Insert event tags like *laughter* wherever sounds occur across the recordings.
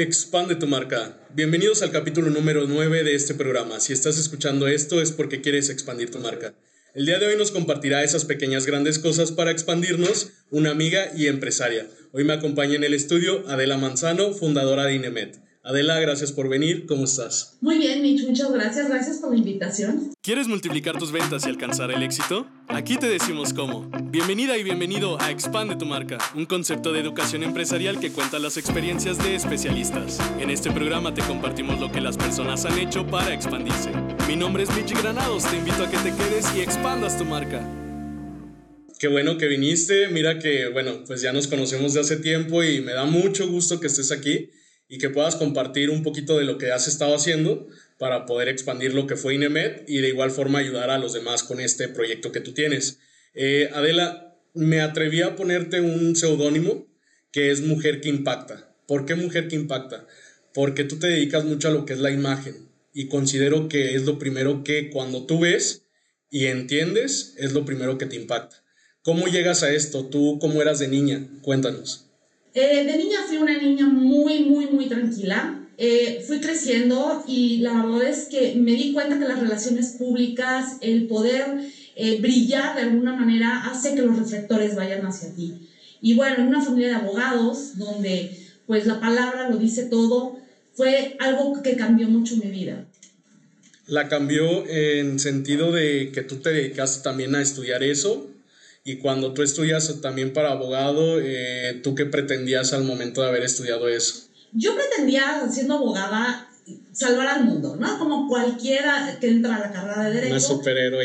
Expande tu marca. Bienvenidos al capítulo número 9 de este programa. Si estás escuchando esto es porque quieres expandir tu marca. El día de hoy nos compartirá esas pequeñas grandes cosas para expandirnos una amiga y empresaria. Hoy me acompaña en el estudio Adela Manzano, fundadora de Inemet. Adela, gracias por venir. ¿Cómo estás? Muy bien, Mitch, muchas gracias. Gracias por la invitación. ¿Quieres multiplicar tus ventas y alcanzar el éxito? Aquí te decimos cómo. Bienvenida y bienvenido a Expande tu marca, un concepto de educación empresarial que cuenta las experiencias de especialistas. En este programa te compartimos lo que las personas han hecho para expandirse. Mi nombre es Mitch Granados, te invito a que te quedes y expandas tu marca. Qué bueno que viniste, mira que, bueno, pues ya nos conocemos de hace tiempo y me da mucho gusto que estés aquí y que puedas compartir un poquito de lo que has estado haciendo para poder expandir lo que fue INEMED y de igual forma ayudar a los demás con este proyecto que tú tienes. Eh, Adela, me atreví a ponerte un seudónimo que es Mujer que Impacta. ¿Por qué Mujer que Impacta? Porque tú te dedicas mucho a lo que es la imagen y considero que es lo primero que cuando tú ves y entiendes es lo primero que te impacta. ¿Cómo llegas a esto? ¿Tú cómo eras de niña? Cuéntanos. Eh, de niña fui una niña muy, muy, muy tranquila. Eh, fui creciendo y la verdad es que me di cuenta que las relaciones públicas, el poder eh, brillar de alguna manera, hace que los reflectores vayan hacia ti. Y bueno, en una familia de abogados, donde pues la palabra lo dice todo, fue algo que cambió mucho mi vida. ¿La cambió en sentido de que tú te dedicaste también a estudiar eso? Y cuando tú estudias también para abogado, eh, ¿tú qué pretendías al momento de haber estudiado eso? Yo pretendía, siendo abogada, salvar al mundo, ¿no? Como cualquiera que entra a la carrera de Derecho.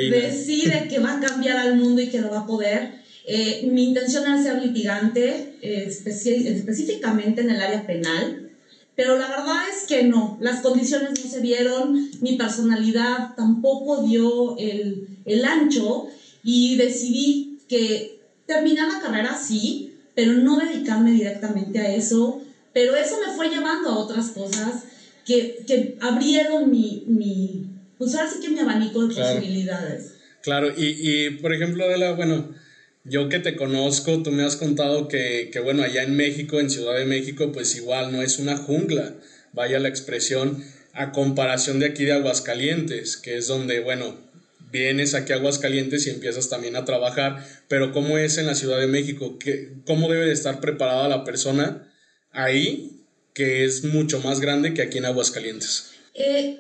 Decide que va a cambiar al mundo y que lo va a poder. Eh, mi intención era ser litigante, eh, específicamente en el área penal, pero la verdad es que no, las condiciones no se vieron, mi personalidad tampoco dio el, el ancho y decidí que terminar la carrera sí, pero no dedicarme directamente a eso, pero eso me fue llevando a otras cosas que, que abrieron mi, mi, pues ahora sí que mi abanico de posibilidades. Claro, y, y por ejemplo, Adela, bueno, yo que te conozco, tú me has contado que, que, bueno, allá en México, en Ciudad de México, pues igual no es una jungla, vaya la expresión, a comparación de aquí de Aguascalientes, que es donde, bueno, vienes aquí a Aguascalientes y empiezas también a trabajar, pero ¿cómo es en la Ciudad de México? ¿Qué, ¿Cómo debe de estar preparada la persona ahí, que es mucho más grande que aquí en Aguascalientes? Eh,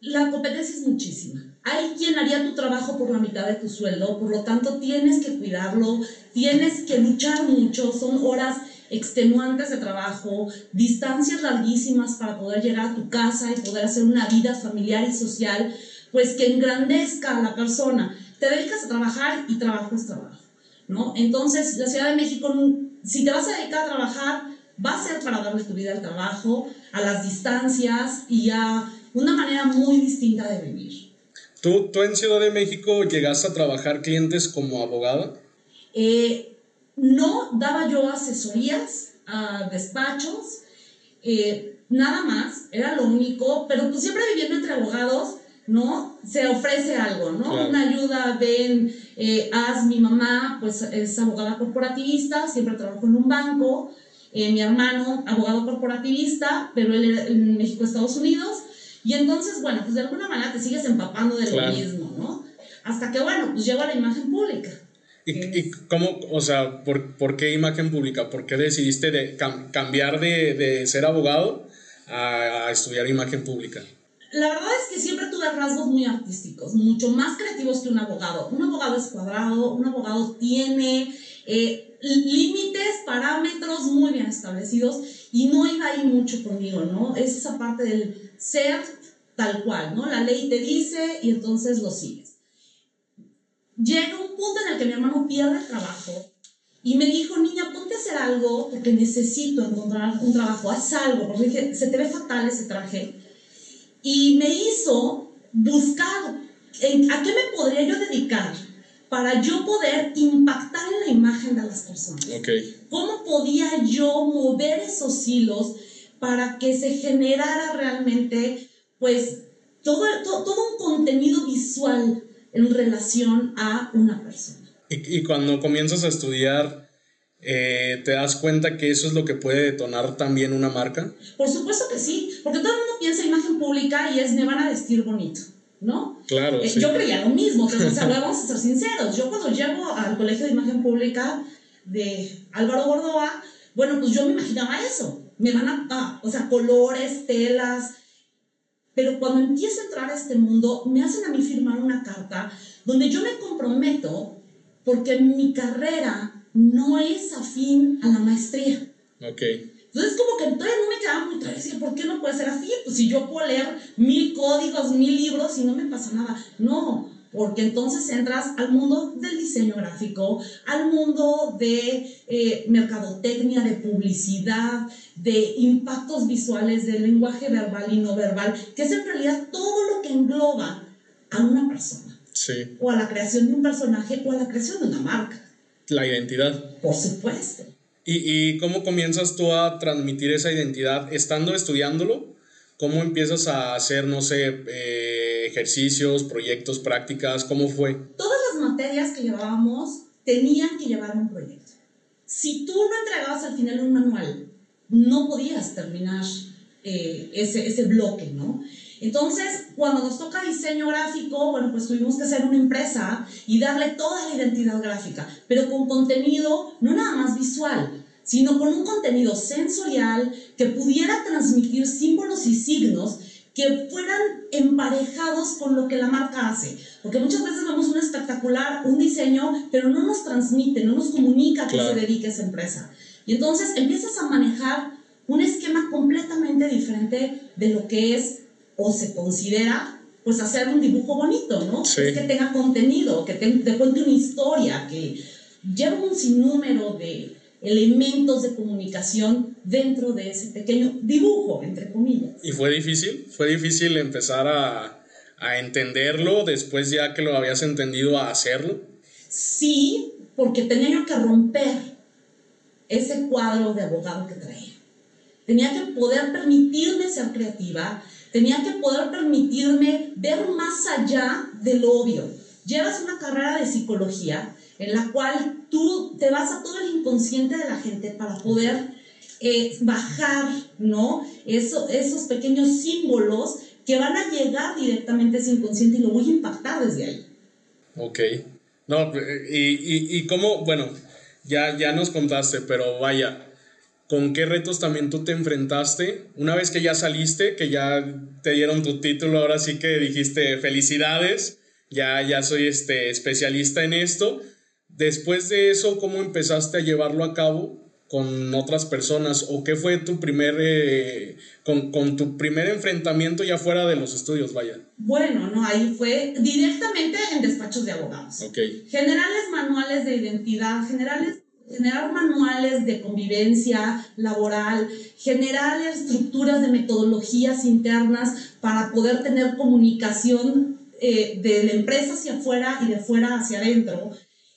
la competencia es muchísima. Hay quien haría tu trabajo por la mitad de tu sueldo, por lo tanto tienes que cuidarlo, tienes que luchar mucho, son horas extenuantes de trabajo, distancias larguísimas para poder llegar a tu casa y poder hacer una vida familiar y social pues que engrandezca a la persona. Te dedicas a trabajar y trabajo es trabajo, ¿no? Entonces, la Ciudad de México, si te vas a dedicar a trabajar, va a ser para darle tu vida al trabajo, a las distancias y a una manera muy distinta de vivir. ¿Tú, tú en Ciudad de México llegaste a trabajar clientes como abogada? Eh, no, daba yo asesorías a despachos, eh, nada más, era lo único, pero pues siempre viviendo entre abogados, ¿no? Se ofrece algo, ¿no? Una ayuda, ven, eh, haz, mi mamá, pues es abogada corporativista, siempre trabajó en un banco, eh, mi hermano, abogado corporativista, pero él era en México, Estados Unidos, y entonces, bueno, pues de alguna manera te sigues empapando de lo mismo, ¿no? Hasta que, bueno, pues llego a la imagen pública. ¿Y, cómo, o sea, ¿por, por, qué imagen pública? ¿Por qué decidiste de cambiar de, de, ser abogado a, a estudiar imagen pública? La verdad es que siempre tuve rasgos muy artísticos, mucho más creativos que un abogado. Un abogado es cuadrado, un abogado tiene eh, límites, parámetros muy bien establecidos y no iba ahí mucho conmigo, ¿no? Es esa parte del ser tal cual, ¿no? La ley te dice y entonces lo sigues. Llega un punto en el que mi hermano pierde el trabajo y me dijo, niña, ponte a hacer algo porque necesito encontrar un trabajo, haz algo, porque dije, se te ve fatal ese traje y me hizo buscar en, a qué me podría yo dedicar para yo poder impactar en la imagen de las personas. ¿Cómo podía yo mover esos hilos para que se generara realmente, pues, todo, todo, todo un contenido visual en relación a una persona? Y, y, cuando comienzas a estudiar eh, ¿te das cuenta que eso es lo que puede detonar también una marca? Por supuesto que sí, porque todo el mundo piensa imagen pública y es me van a vestir bonito, ¿no? Claro. Eh, yo creía lo mismo, pero o sea, *laughs* vamos a ser sinceros. Yo cuando llego al Colegio de Imagen Pública de Álvaro Gordoa, bueno, pues yo me imaginaba eso. Me van a, ah, o sea, colores, telas. Pero cuando empiezo a entrar a este mundo, me hacen a mí firmar una carta donde yo me comprometo porque mi carrera no es afín a la maestría. Ok. Entonces, como que todavía no me quedaba muy claro. Decía, ¿por qué no puede ser afín? Pues si yo puedo leer mil códigos, mil libros y no me pasa nada. No, porque entonces entras al mundo del diseño gráfico, al mundo de eh, mercadotecnia, de publicidad, de impactos visuales, de lenguaje verbal y no verbal, que es en realidad todo lo que engloba a una persona. Sí. O a la creación de un personaje o a la creación de una marca. La identidad. Por supuesto. ¿Y, ¿Y, cómo comienzas tú a transmitir esa identidad estando estudiándolo? ¿Cómo empiezas a hacer, no sé, eh, ejercicios, proyectos, prácticas? ¿Cómo fue? Todas las materias que llevábamos tenían que llevar un proyecto. Si tú no entregabas al final un manual, no podías terminar eh, ese, ese bloque, ¿no? Entonces, cuando nos toca diseño gráfico, bueno, pues tuvimos que hacer una empresa y darle toda la identidad gráfica, pero con contenido no nada más visual, sino con un contenido sensorial que pudiera transmitir símbolos y signos que fueran emparejados con lo que la marca hace. Porque muchas veces vemos un espectacular, un diseño, pero no nos transmite, no nos comunica a qué se dedica esa empresa. Y entonces empiezas a manejar un esquema completamente diferente de lo que es o se considera pues hacer un dibujo bonito, ¿no? que tenga contenido, que te, te, cuente una historia, que lleve un sinnúmero de elementos de comunicación dentro de ese pequeño dibujo, entre comillas. ¿Y fue difícil? ¿Fue difícil empezar a, a entenderlo después ya que lo habías entendido a hacerlo? Sí, porque tenía yo que romper ese cuadro de abogado que traía. Tenía que poder permitirme ser creativa, tenía que poder permitirme ver más allá del obvio. Llevas una carrera de psicología en la cual tú te vas a todo el inconsciente de la gente para poder eh, bajar, ¿no? Eso, esos pequeños símbolos que van a llegar directamente a ese inconsciente y lo voy a impactar desde ahí. Ok. No, y, y, y cómo, bueno, ya, ya nos contaste, pero vaya, ¿con qué retos también tú te enfrentaste? Una vez que ya saliste, que ya te dieron tu título, ahora sí que dijiste felicidades, ya, ya soy este, especialista en esto Después de eso, ¿cómo empezaste a llevarlo a cabo con otras personas? ¿O qué fue tu primer, eh, con, con, tu primer enfrentamiento ya fuera de los estudios, vaya? Bueno, no, ahí fue directamente en despachos de abogados. Generales manuales de identidad, generales generar manuales de convivencia laboral, generar estructuras de metodologías internas para poder tener comunicación eh, de la empresa hacia afuera y de fuera hacia adentro.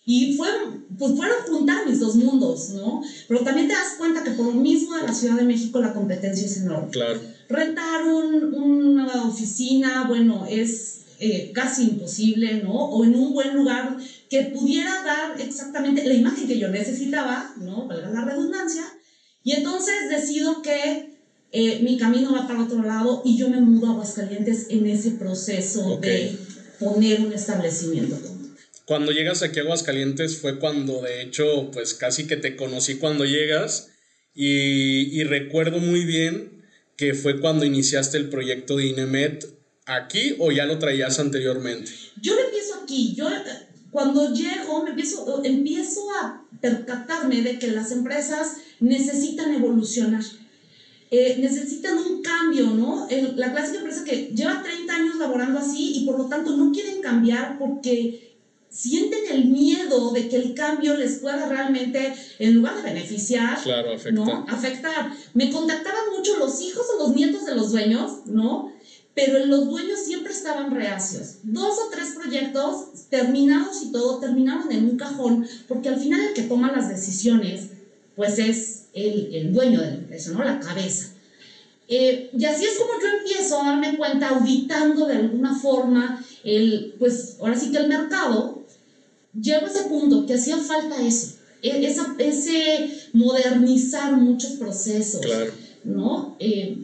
Y fueron, pues fueron juntar mis dos mundos, ¿no? Pero también te das cuenta que por lo mismo de la Ciudad de México la competencia es enorme. Claro. Rentar un, una oficina, bueno, es eh, casi imposible, ¿no? O en un buen lugar que pudiera dar exactamente la imagen que yo necesitaba, ¿no? Valga la redundancia. Y entonces decido que eh, mi camino va para otro lado y yo me mudo a Aguascalientes en ese proceso de poner un establecimiento cuando llegas aquí a Aguascalientes fue cuando de hecho pues casi que te conocí cuando llegas y, y recuerdo muy bien que fue cuando iniciaste el proyecto de INEMET aquí o ya lo traías anteriormente. Yo lo empiezo aquí, yo cuando llego me empiezo, empiezo a percatarme de que las empresas necesitan evolucionar. Eh, necesitan un cambio, ¿no? la clásica empresa que lleva 30 años laborando así y por lo tanto no quieren cambiar porque sienten el miedo de que el cambio les pueda realmente, en lugar de beneficiar, afectar. ¿no? afectar. Me contactaban mucho los hijos o los nietos de los dueños, ¿no? Pero los dueños siempre estaban reacios. Dos o tres proyectos terminados y todo terminaron en un cajón, porque al final el que toma las decisiones, pues es el, el dueño de la empresa, ¿no? La cabeza. Eh, y así es como yo empiezo a darme cuenta, auditando de alguna forma, el, pues ahora sí que el mercado, llego a ese punto que hacía falta eso. e, esa, ese modernizar muchos procesos, Claro. ¿no? Eh,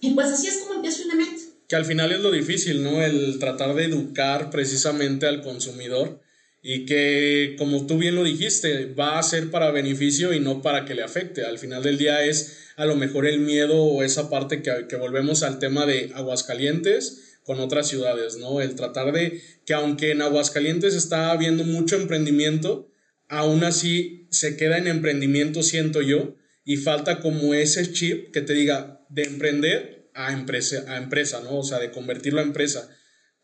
y pues así es como empiezo Inemet. Que al final es lo difícil, ¿no? El tratar de educar precisamente al consumidor y que, como tú bien lo dijiste, va a ser para beneficio y no para que le afecte. Al final del día es a lo mejor el miedo o esa parte que, que volvemos al tema de Aguascalientes con otras ciudades, ¿no? El tratar de que aunque en Aguascalientes está habiendo mucho emprendimiento, aún así se queda en emprendimiento, siento yo, y falta como ese chip que te diga de emprender a empresa, a empresa ¿no? O sea, de convertirlo a empresa.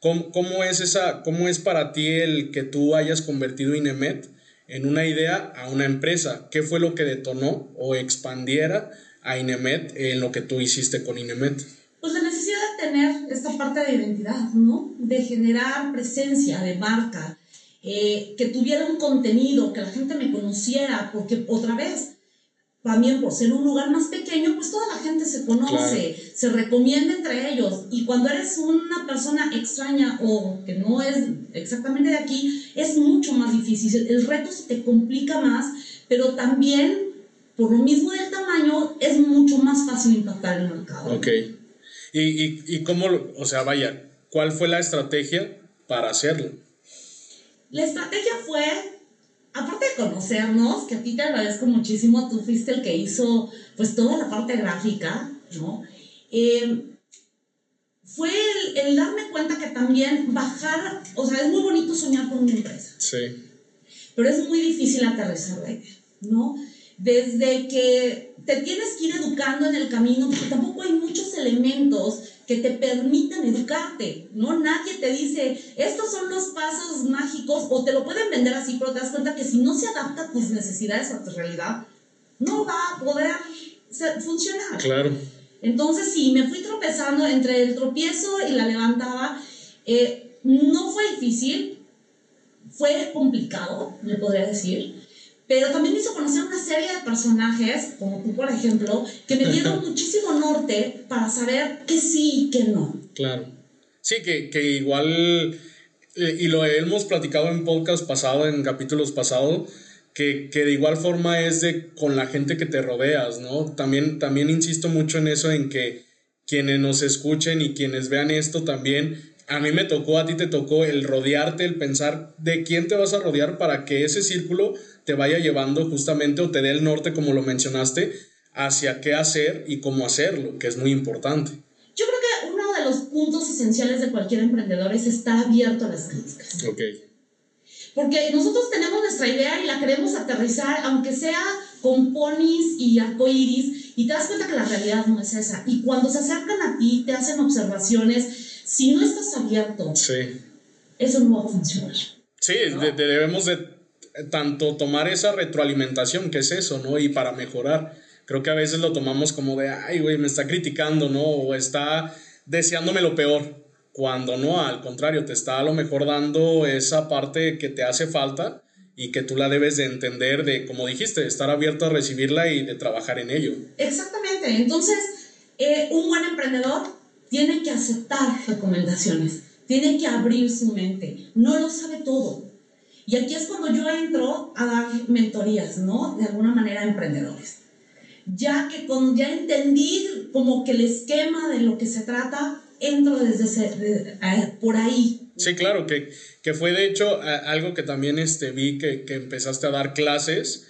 ¿Cómo, cómo es esa, ¿Cómo es para ti el que tú hayas convertido Inemet en una idea a una empresa? ¿Qué fue lo que detonó o expandiera a Inemet en lo que tú hiciste con Inemet? Pues la necesidad de tener esta parte de identidad, ¿no? De generar presencia de marca, eh, que tuviera un contenido, que la gente me conociera, porque otra vez, también por ser un lugar más pequeño, pues toda la gente se conoce, Claro. se recomienda entre ellos. Y cuando eres una persona extraña o que no es exactamente de aquí, es mucho más difícil. El reto se te complica más, pero también, por lo mismo del tamaño, es mucho más fácil impactar el mercado. Ok. ¿Y, y, y cómo, o sea, vaya, cuál fue la estrategia para hacerlo? La estrategia fue, aparte de conocernos, que a ti te agradezco muchísimo, tú fuiste el que hizo pues toda la parte gráfica, ¿no? Eh, fue el, el darme cuenta que también bajar, o sea, es muy bonito soñar con una empresa, Sí. pero es muy difícil aterrizar la idea, ¿no? Desde que te tienes que ir educando en el camino, porque tampoco hay muchos elementos que te permitan educarte, ¿no? Nadie te dice, estos son los pasos mágicos, o te lo pueden vender así, pero te das cuenta que si no se adapta a tus necesidades o a tu realidad, no va a poder funcionar. Claro. Entonces, sí, me fui tropezando entre el tropiezo y la levantada. Eh, no fue difícil, fue complicado, le podría decir, pero también me hizo conocer una serie de personajes, como tú, por ejemplo, que me dieron *laughs* muchísimo norte para saber que sí y que no. Claro. Sí, que, que igual, eh, y lo hemos platicado en podcast pasado, en capítulos pasados, que, que de igual forma es de con la gente que te rodeas, ¿no? También, también insisto mucho en eso, en que quienes nos escuchen y quienes vean esto también, a mí me tocó, a ti te tocó el rodearte, el pensar de quién te vas a rodear para que ese círculo te vaya llevando justamente o te dé el norte, como lo mencionaste, hacia qué hacer y cómo hacerlo, que es muy importante. Yo creo que uno de los puntos esenciales de cualquier emprendedor es estar abierto a las críticas. Ok. Porque nosotros tenemos nuestra idea y la queremos aterrizar, aunque sea con ponis y arcoiris, y te das cuenta que la realidad no es esa. Y cuando se acercan a ti, te hacen observaciones, si no estás abierto, Sí. eso no va a funcionar. Sí, de- de- debemos de tanto tomar esa retroalimentación, que es eso, ¿no? Y para mejorar. Creo que a veces lo tomamos como de, ay, güey, me está criticando, ¿no? O está deseándome lo peor. Cuando no, al contrario, te está a lo mejor dando esa parte que te hace falta y que tú la debes de entender, de, como dijiste, estar abierto a recibirla y de trabajar en ello. Exactamente. Entonces, eh, un buen emprendedor tiene que aceptar recomendaciones, tiene que abrir su mente, no lo sabe todo. Y aquí es cuando yo entro a dar mentorías, ¿no? De alguna manera a emprendedores. Ya que con, ya entendí como que el esquema de lo que se trata, entro desde ese- de- a- por ahí. Sí, claro, que, que fue de hecho algo que también este, vi que, que empezaste a dar clases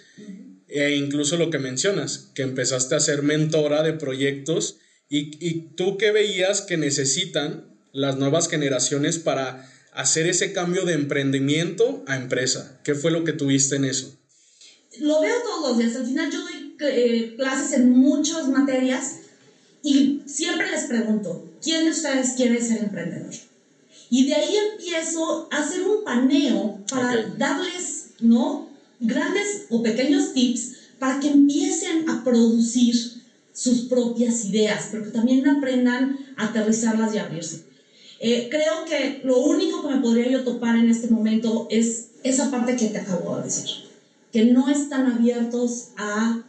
e incluso lo que mencionas, que empezaste a ser mentora de proyectos y, y tú qué veías que necesitan las nuevas generaciones para hacer ese cambio de emprendimiento a empresa. ¿Qué fue lo que tuviste en eso? Lo veo todos los días. Al final yo doy eh, clases en muchas materias y siempre les pregunto, ¿quién de ustedes quiere ser emprendedor? Y de ahí empiezo a hacer un paneo para darles, ¿no? Grandes o pequeños tips para que empiecen a producir sus propias ideas, pero que también aprendan a aterrizarlas y abrirse. Eh, creo que lo único que me podría yo topar en este momento es esa parte que te acabo de decir, que no están abiertos a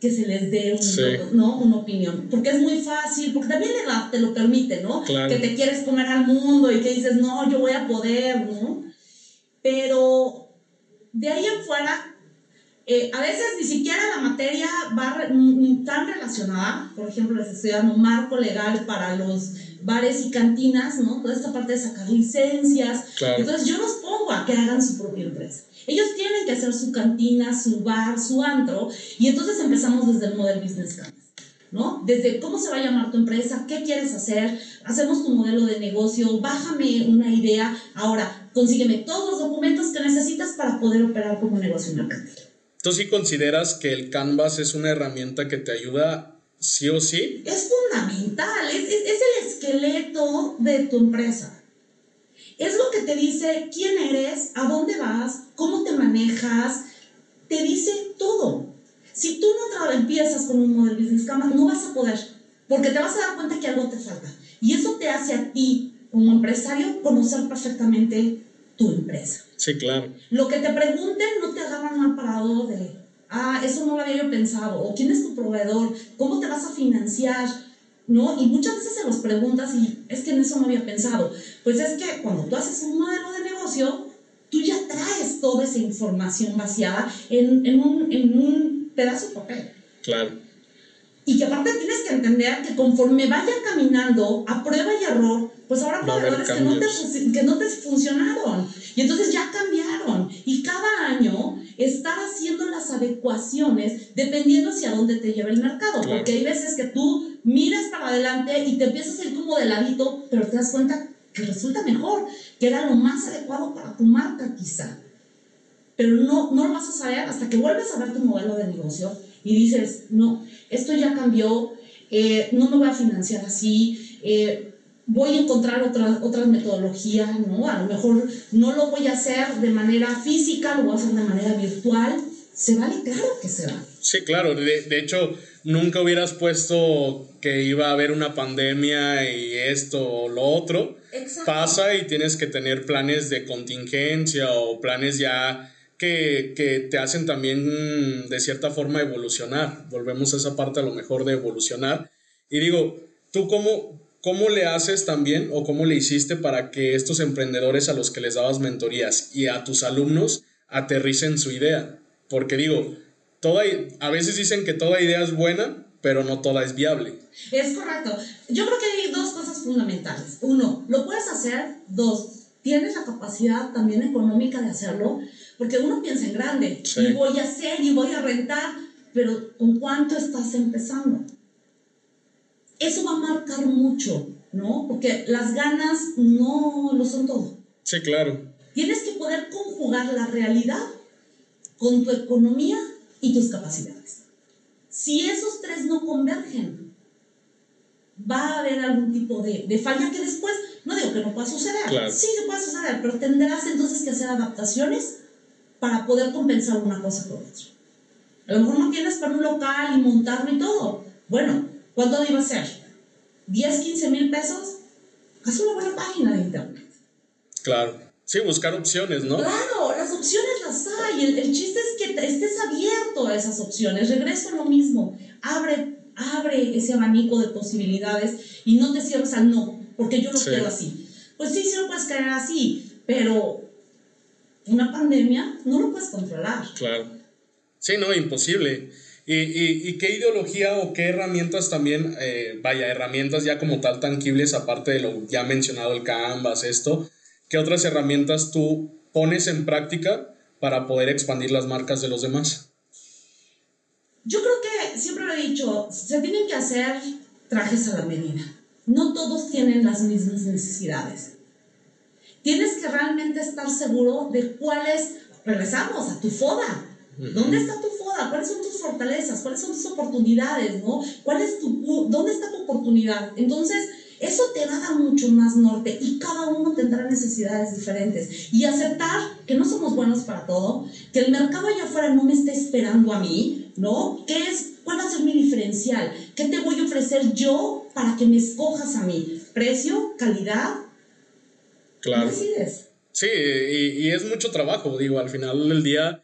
que se les dé un- Sí. ¿no? una opinión, porque es muy fácil, porque también la edad te lo permite, ¿no? Claro. Que te quieres comer al mundo y que dices, no, yo voy a poder, ¿no? Pero de ahí en fuera, eh, a veces ni siquiera la materia va tan relacionada, por ejemplo, les estoy dando marco legal para los bares y cantinas, ¿no? Toda esta parte de sacar licencias. Entonces yo los pongo a que hagan su propia empresa. Ellos tienen que hacer su cantina, su bar, su antro, y entonces empezamos desde el Model Business Canvas. ¿no? Desde cómo se va a llamar tu empresa, qué quieres hacer, hacemos tu modelo de negocio, bájame una idea, ahora consígueme todos los documentos que necesitas para poder operar como negocio mercantil. ¿Tú sí consideras que el Canvas es una herramienta que te ayuda sí o sí? Es fundamental, es, es, el esqueleto de tu empresa. Es lo que te dice quién eres, a dónde vas, cómo te manejas, te dice todo. Si tú no empiezas con un modelo business canvas, no vas a poder, porque te vas a dar cuenta que algo te falta. Y eso te hace a ti, como empresario, conocer perfectamente tu empresa. Sí, claro. Lo que te pregunten no te agarran mal parado de, ah, eso no lo había yo pensado, o quién es tu proveedor, cómo te vas a financiar, ¿no? Y muchas veces se los preguntas y es que en eso no había pensado. Pues es que cuando tú haces un modelo de negocio, tú ya traes toda esa información vaciada en, en, un, en un pedazo de papel. Claro. Y que aparte tienes que entender que conforme vaya caminando a prueba y error, pues ahora proveedores que no, te, que no te funcionaron. Y entonces ya cambiaron. Y cada año estar haciendo las adecuaciones dependiendo hacia dónde te lleva el mercado. Porque hay veces que tú miras para adelante y te empiezas a ir como de ladito, pero te das cuenta que resulta mejor, que era lo más adecuado para tu marca quizá. Pero no, no lo vas a saber hasta que vuelves a ver tu modelo de negocio y dices, no, esto ya cambió, eh, no me voy a financiar así, eh, voy a encontrar otras otras metodologías, ¿no? A lo mejor no lo voy a hacer de manera física, lo voy a hacer de manera virtual. ¿Se vale? Claro que se vale. Sí, claro. De, de hecho, nunca hubieras puesto que iba a haber una pandemia y esto o lo otro. Pasa y tienes que tener planes de contingencia o planes ya que, que, te hacen también de cierta forma evolucionar. Volvemos a esa parte a lo mejor de evolucionar. Y digo, ¿tú cómo, cómo le haces también o cómo le hiciste para que estos emprendedores a los que les dabas mentorías y a tus alumnos aterricen su idea? Porque digo, toda, a veces dicen que toda idea es buena, pero no toda es viable. Es correcto. Yo creo que hay dos cosas fundamentales. Uno, lo puedes hacer. Dos, tienes la capacidad también económica de hacerlo. Porque uno piensa en grande, y voy a hacer y voy a rentar, pero ¿con cuánto estás empezando? Eso va a marcar mucho, ¿no? Porque las ganas no lo son todo. Sí, claro. Tienes que poder conjugar la realidad con tu economía y tus capacidades. Si esos tres no convergen, va a haber algún tipo de, de falla que después, no digo que no pueda suceder, claro. sí que puede suceder, pero tendrás entonces que hacer adaptaciones para poder compensar una cosa con otra. A lo mejor no tienes para un local y montarlo y todo. Bueno, ¿cuánto iba a ser? ¿10, 15 mil pesos? Haz una buena página de internet. Claro. Sí, buscar opciones, ¿no? Claro, las opciones las hay. El, chiste es que estés abierto a esas opciones. Regreso a lo mismo. Abre, abre ese abanico de posibilidades y no te cierres al no, porque yo lo quiero así. Pues sí, sí lo puedes creer así, pero una pandemia no lo puedes controlar. Claro. Sí, no, imposible. ¿Y, y, y qué ideología o qué herramientas también, eh, vaya, herramientas ya como tal tangibles, aparte de lo ya mencionado, el Canvas, esto, qué otras herramientas tú pones en práctica para poder expandir las marcas de los demás? Yo creo que siempre lo he dicho, se tienen que hacer trajes a la medida. No todos tienen las mismas necesidades. Tienes que realmente estar seguro de cuáles, regresamos a tu foda. ¿Dónde está tu foda? ¿Cuáles son tus fortalezas? ¿Cuáles son tus oportunidades? ¿no? ¿Cuál es tu, ¿Dónde está tu oportunidad? Entonces, eso te va a dar mucho más norte y cada uno tendrá necesidades diferentes. Y aceptar que no somos buenos para todo, que el mercado allá afuera no me está esperando a mí, ¿no? ¿Qué es? ¿Cuál va a ser mi diferencial? ¿Qué te voy a ofrecer yo para que me escojas a mí? ¿Precio? ¿Calidad? Claro. Sí, y, es mucho trabajo, digo, al final del día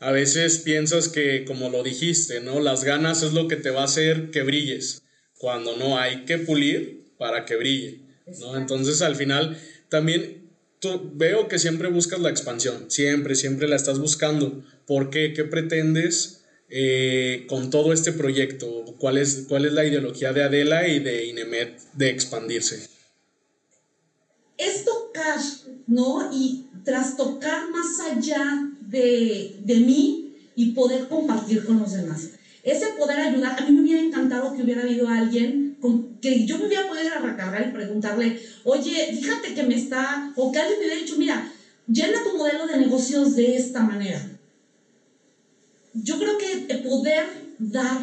a veces piensas que, como lo dijiste, ¿no? Las ganas es lo que te va a hacer que brilles, cuando no hay que pulir para que brille, ¿no? Entonces al final también tú, veo que siempre buscas la expansión, siempre, siempre la estás buscando, ¿Por qué? ¿Qué pretendes eh, con todo este proyecto? ¿Cuál es, ¿Cuál es la ideología de Adela y de Inemet de expandirse? Es tocar, ¿no? Y tras tocar más allá de, de mí y poder compartir con los demás. Ese poder ayudar, a mí me hubiera encantado que hubiera habido alguien con que yo me hubiera podido recargar y preguntarle, oye, fíjate que me está, o que alguien me hubiera dicho, mira, llena tu modelo de negocios de esta manera. Yo creo que poder dar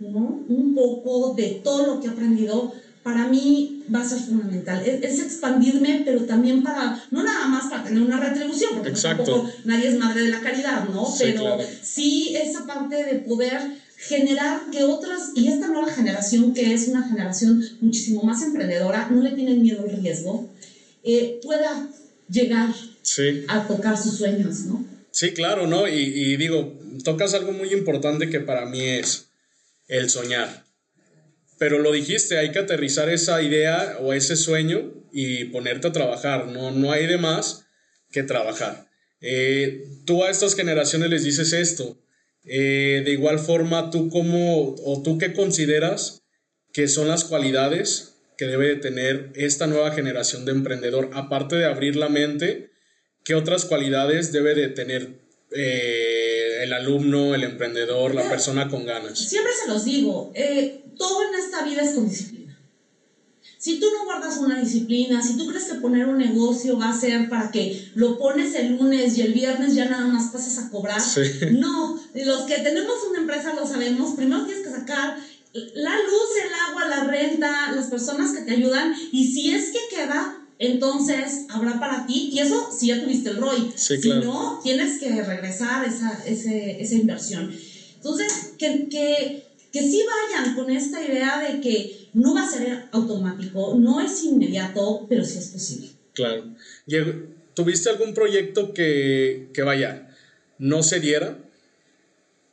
un poco de todo lo que he aprendido, para mí va a ser fundamental. Es, expandirme, pero también para, no nada más para tener una retribución, porque tampoco nadie es madre de la caridad, ¿no? pero sí esa parte de poder generar que otras, y esta nueva generación, que es una generación muchísimo más emprendedora, no le tienen miedo al riesgo, eh, pueda llegar a tocar sus sueños, ¿no? Sí, claro, ¿no? Y, digo, tocas algo muy importante que para mí es el soñar. Pero lo dijiste, hay que aterrizar esa idea o ese sueño y ponerte a trabajar. No, no hay de más que trabajar. Eh, tú a estas generaciones les dices esto. Eh, de igual forma, tú cómo o tú qué consideras que son las cualidades que debe de tener esta nueva generación de emprendedor, aparte de abrir la mente, ¿qué otras cualidades debe de tener eh, el alumno, el emprendedor, la persona con ganas? Siempre se los digo, eh, todo en esta vida es con disciplina. Si tú no guardas una disciplina, si tú crees que poner un negocio va a ser para que lo pones el lunes y el viernes ya nada más pasas a cobrar, *laughs* no, los que tenemos una empresa lo sabemos, primero tienes que sacar la luz, el agua, la renta, las personas que te ayudan y si es que queda, entonces habrá para ti y eso si ya tuviste el ROI. si no, tienes que regresar esa, esa inversión. Entonces, que, que, que sí vayan con esta idea de que no va a ser automático, no es inmediato, pero sí es posible. Claro. ¿Tuviste algún proyecto que, que vaya, no se diera?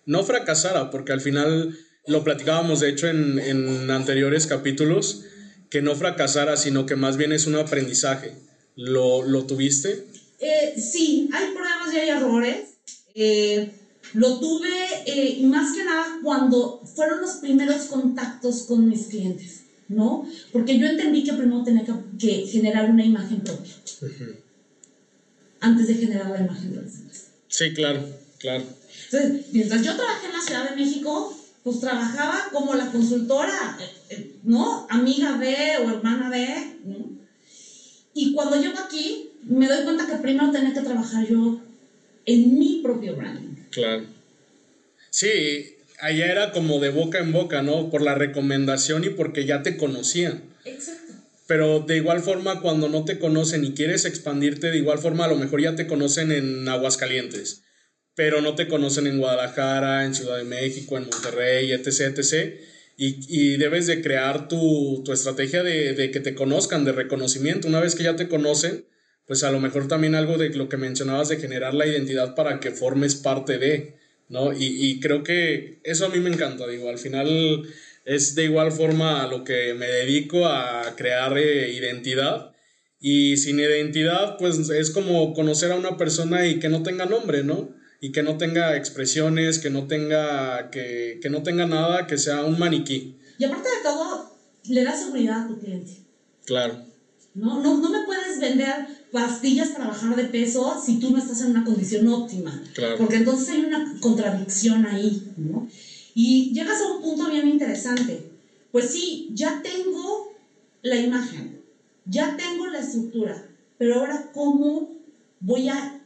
No fracasara, porque al final lo platicábamos de hecho en, en anteriores capítulos, que no fracasara, sino que más bien es un aprendizaje. ¿Lo, lo tuviste? Eh, sí, hay pruebas y hay errores. Eh, lo tuve eh, más que nada cuando fueron los primeros contactos con mis clientes, ¿no? Porque yo entendí que primero tenía que, generar una imagen propia. Antes de generar la imagen de los demás. Sí, claro, claro. Entonces, mientras yo trabajé en la Ciudad de México, pues trabajaba como la consultora, eh, eh, ¿no? Amiga de o hermana de, ¿no? Y cuando llego aquí, me doy cuenta que primero tenía que trabajar yo en mi propio branding. Claro. Sí, allá era como de boca en boca, ¿no? Por la recomendación y porque ya te conocían. Exacto. Pero de igual forma, cuando no te conocen y quieres expandirte, de igual forma a lo mejor ya te conocen en Aguascalientes, pero no te conocen en Guadalajara, en Ciudad de México, en Monterrey, etc., etc., y, y, debes de crear tu, tu estrategia de, de, que te conozcan, de reconocimiento. Una vez que ya te conocen, pues a lo mejor también algo de lo que mencionabas de generar la identidad para que formes parte de, ¿no? Y, y creo que eso a mí me encanta, digo, al final es de igual forma a lo que me dedico a crear eh, identidad. Y sin identidad, pues es como conocer a una persona y que no tenga nombre, ¿no? Y que no tenga expresiones, que no tenga, que, que no tenga nada, que sea un maniquí. Y aparte de todo, le da seguridad a tu cliente. Claro. No, no, no me puedes vender pastillas para bajar de peso si tú no estás en una condición óptima. Porque entonces hay una contradicción ahí, ¿no? Y llegas a un punto bien interesante. Pues sí, ya tengo la imagen, ya tengo la estructura, pero ahora cómo voy a,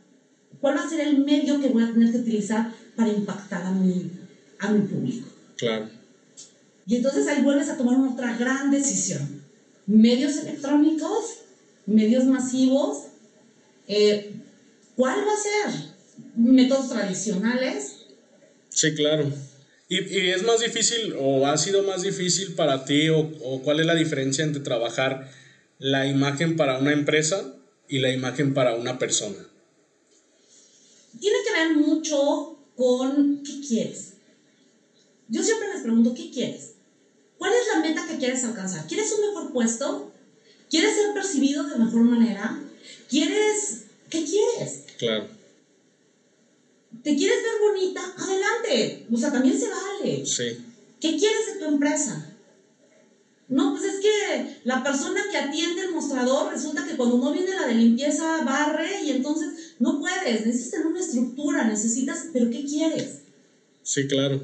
cuál va a ser el medio que voy a tener que utilizar para impactar a mi, a mi público. Claro. Y entonces ahí vuelves a tomar otra gran decisión. Medios electrónicos medios masivos, eh, ¿cuál va a ser? ¿Métodos tradicionales? Sí, claro. ¿Y, ¿Y, es más difícil o ha sido más difícil para ti o, o, cuál es la diferencia entre trabajar la imagen para una empresa y la imagen para una persona? Tiene que ver mucho con qué quieres. Yo siempre les pregunto, ¿qué quieres? ¿Cuál es la meta que quieres alcanzar? ¿Quieres un mejor puesto? ¿Quieres ser percibido de mejor manera? ¿Quieres... ¿Qué quieres? Claro. ¿Te quieres ver bonita? Adelante. O sea, también se vale. Sí. ¿Qué quieres de tu empresa? No, pues es que la persona que atiende el mostrador resulta que cuando no viene la de limpieza barre y entonces no puedes, necesitas tener una estructura, necesitas, pero ¿qué quieres? Sí, claro.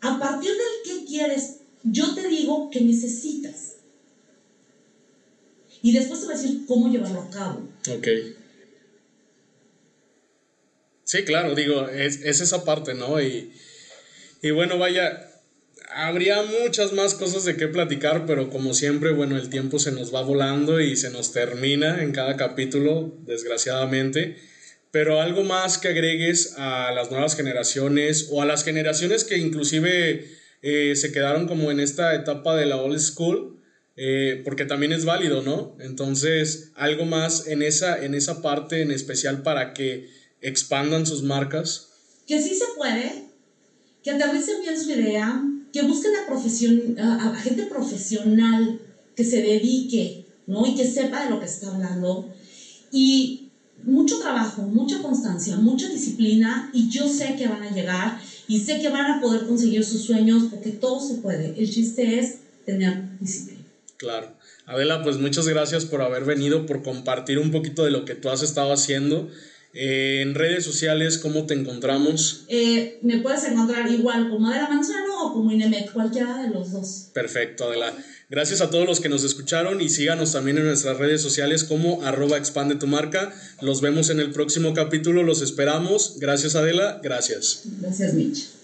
A partir del qué quieres, yo te digo que necesitas. Y después te voy a decir cómo llevarlo a cabo. Ok. Sí, claro, digo, es, es esa parte, ¿no? Y, y bueno, vaya, habría muchas más cosas de qué platicar, pero como siempre, bueno, el tiempo se nos va volando y se nos termina en cada capítulo, desgraciadamente. Pero algo más que agregues a las nuevas generaciones o a las generaciones que inclusive eh, se quedaron como en esta etapa de la old school, eh, porque también es válido, ¿no? Entonces, algo más en esa, en esa parte en especial para que expandan sus marcas. Que sí se puede, que aterricen bien su idea, que busquen a, profesión, a, gente profesional que se dedique, ¿no? Y que sepa de lo que está hablando. Y mucho trabajo, mucha constancia, mucha disciplina y yo sé que van a llegar y sé que van a poder conseguir sus sueños porque todo se puede. El chiste es tener disciplina. Claro. Adela, pues muchas gracias por haber venido, por compartir un poquito de lo que tú has estado haciendo eh, en redes sociales, ¿cómo te encontramos? Eh, me puedes encontrar igual como Adela Manzano o como Inemet, cualquiera de los dos. Perfecto, Adela. Gracias a todos los que nos escucharon y síganos también en nuestras redes sociales como arroba expande tu marca. Los vemos en el próximo capítulo, los esperamos. Gracias Adela, gracias. Gracias Mitch.